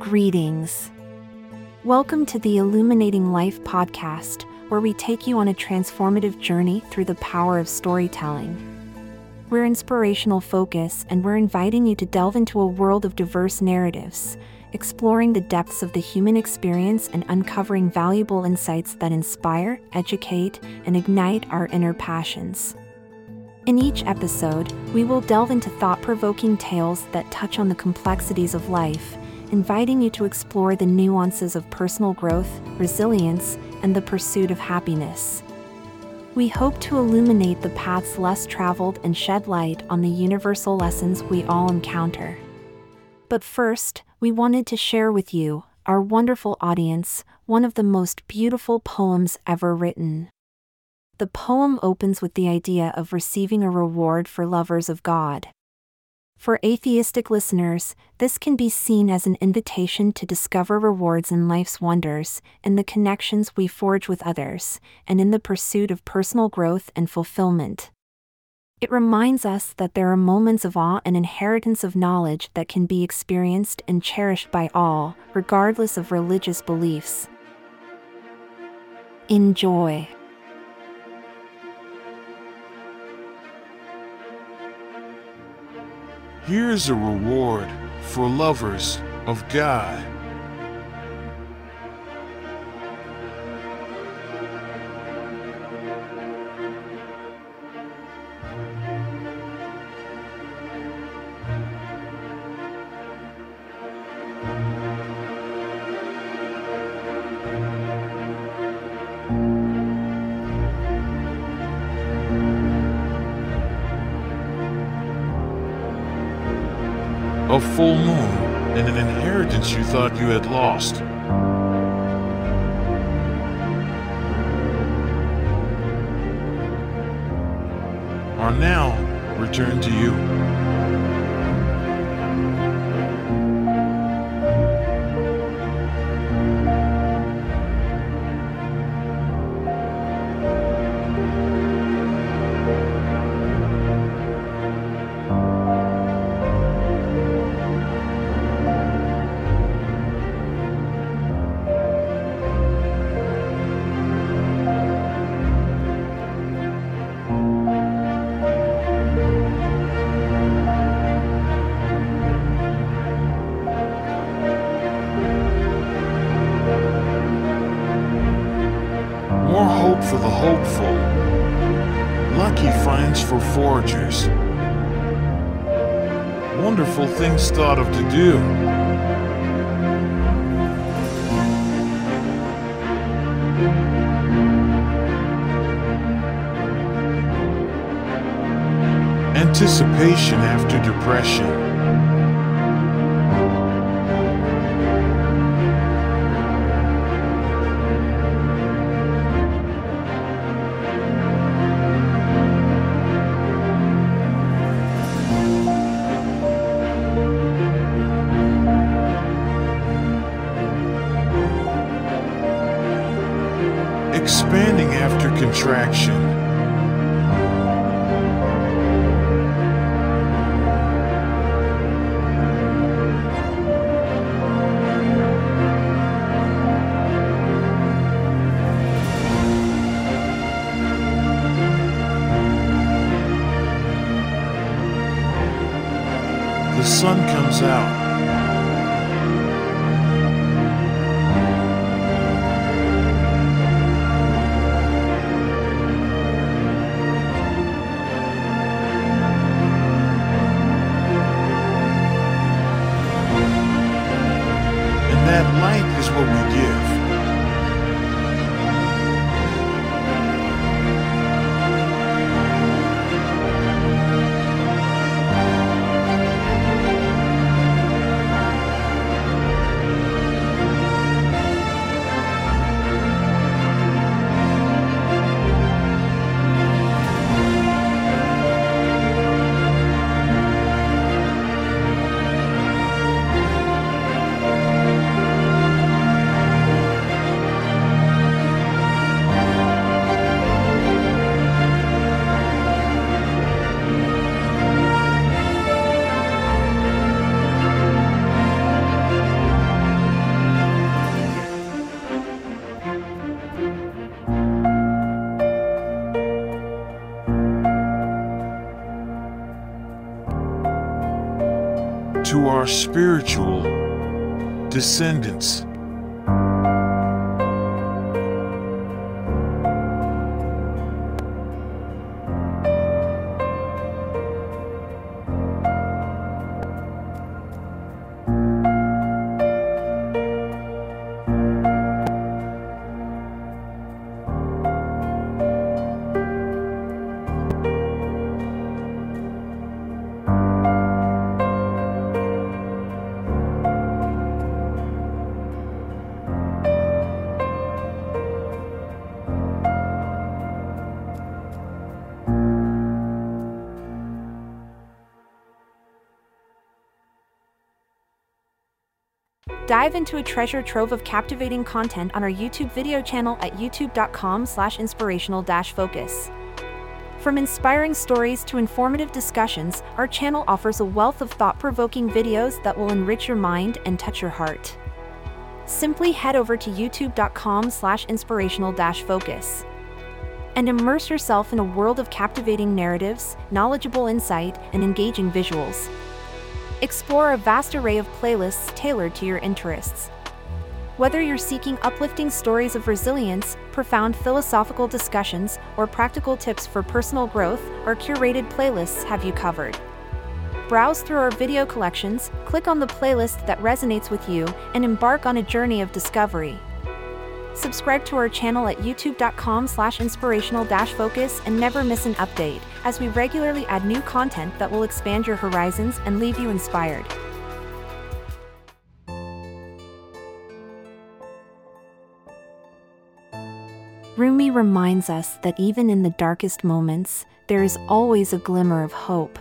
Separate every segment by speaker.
Speaker 1: Greetings. Welcome to the Illuminating Life podcast, where we take you on a transformative journey through the power of storytelling. We're inspirational focus, and we're inviting you to delve into a world of diverse narratives, exploring the depths of the human experience and uncovering valuable insights that inspire, educate, and ignite our inner passions. In each episode, we will delve into thought provoking tales that touch on the complexities of life, inviting you to explore the nuances of personal growth, resilience, and the pursuit of happiness. We hope to illuminate the paths less traveled and shed light on the universal lessons we all encounter. But first, we wanted to share with you, our wonderful audience, one of the most beautiful poems ever written. The poem opens with the idea of receiving a reward for lovers of God. For atheistic listeners, this can be seen as an invitation to discover rewards in life's wonders, in the connections we forge with others, and in the pursuit of personal growth and fulfillment. It reminds us that there are moments of awe and inheritance of knowledge that can be experienced and cherished by all, regardless of religious beliefs. Enjoy.
Speaker 2: Here's a reward for lovers of God. A full moon and an inheritance you thought you had lost. Are now returned to you. More hope for the hopeful. Lucky finds for foragers. Wonderful things thought of to do. Anticipation after depression. Expanding after contraction. The sun comes out. Light is what we give. Our spiritual descendants.
Speaker 1: Dive into a treasure trove of captivating content on our YouTube video channel at youtube.com slash inspirational focus. From inspiring stories to informative discussions, our channel offers a wealth of thought-provoking videos that will enrich your mind and touch your heart. Simply head over to youtube.com slash inspirational focus and immerse yourself in a world of captivating narratives, knowledgeable insight, and engaging visuals. Explore a vast array of playlists tailored to your interests. Whether you're seeking uplifting stories of resilience, profound philosophical discussions, or practical tips for personal growth, our curated playlists have you covered. Browse through our video collections, click on the playlist that resonates with you, and embark on a journey of discovery. Subscribe to our channel at youtube.com slash inspirational focus and never miss an update, as we regularly add new content that will expand your horizons and leave you inspired. Rumi reminds us that even in the darkest moments, there is always a glimmer of hope.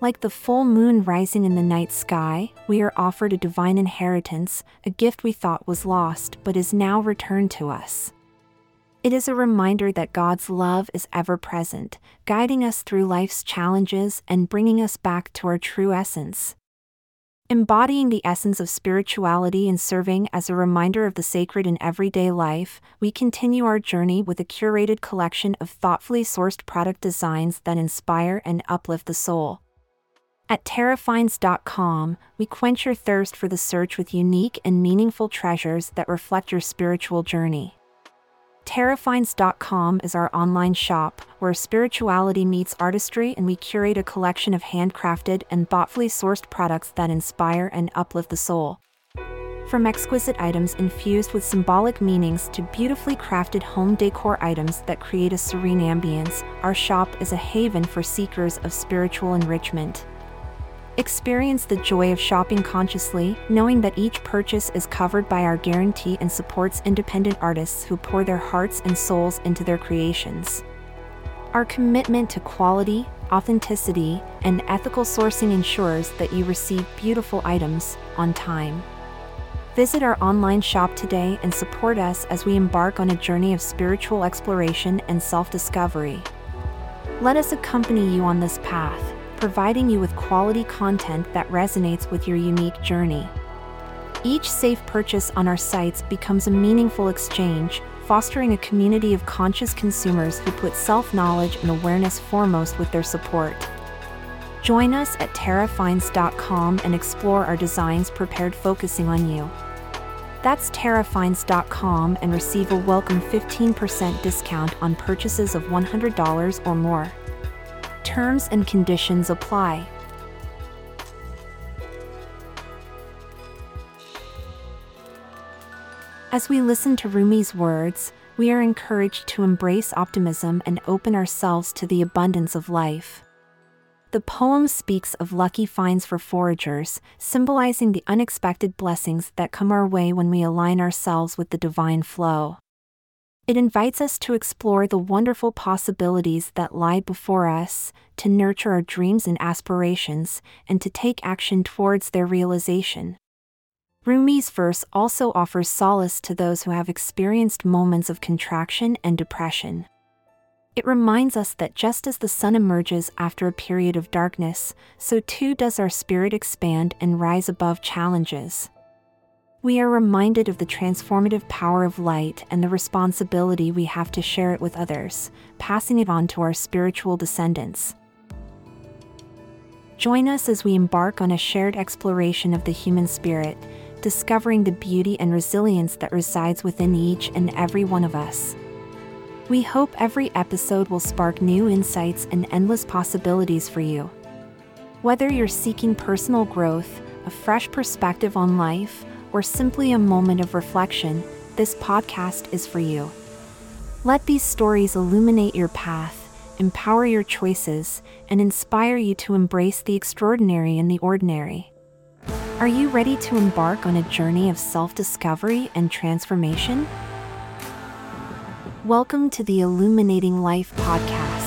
Speaker 1: Like the full moon rising in the night sky, we are offered a divine inheritance, a gift we thought was lost but is now returned to us. It is a reminder that God's love is ever present, guiding us through life's challenges and bringing us back to our true essence. Embodying the essence of spirituality and serving as a reminder of the sacred in everyday life, we continue our journey with a curated collection of thoughtfully sourced product designs that inspire and uplift the soul. At terrafinds.com, we quench your thirst for the search with unique and meaningful treasures that reflect your spiritual journey. Terrafinds.com is our online shop where spirituality meets artistry and we curate a collection of handcrafted and thoughtfully sourced products that inspire and uplift the soul. From exquisite items infused with symbolic meanings to beautifully crafted home decor items that create a serene ambience, our shop is a haven for seekers of spiritual enrichment. Experience the joy of shopping consciously, knowing that each purchase is covered by our guarantee and supports independent artists who pour their hearts and souls into their creations. Our commitment to quality, authenticity, and ethical sourcing ensures that you receive beautiful items on time. Visit our online shop today and support us as we embark on a journey of spiritual exploration and self discovery. Let us accompany you on this path providing you with quality content that resonates with your unique journey. Each safe purchase on our sites becomes a meaningful exchange, fostering a community of conscious consumers who put self knowledge and awareness foremost with their support. Join us at terrafinds.com and explore our designs prepared focusing on you. That's terrafinds.com and receive a welcome 15% discount on purchases of $100 or more. Terms and conditions apply. As we listen to Rumi's words, we are encouraged to embrace optimism and open ourselves to the abundance of life. The poem speaks of lucky finds for foragers, symbolizing the unexpected blessings that come our way when we align ourselves with the divine flow. It invites us to explore the wonderful possibilities that lie before us, to nurture our dreams and aspirations, and to take action towards their realization. Rumi's verse also offers solace to those who have experienced moments of contraction and depression. It reminds us that just as the sun emerges after a period of darkness, so too does our spirit expand and rise above challenges. We are reminded of the transformative power of light and the responsibility we have to share it with others, passing it on to our spiritual descendants. Join us as we embark on a shared exploration of the human spirit, discovering the beauty and resilience that resides within each and every one of us. We hope every episode will spark new insights and endless possibilities for you. Whether you're seeking personal growth, a fresh perspective on life, or simply a moment of reflection, this podcast is for you. Let these stories illuminate your path empower your choices, and inspire you to embrace the extraordinary in the ordinary. Are you ready to embark on a journey of self discovery and transformation? Welcome to the Illuminating Life podcast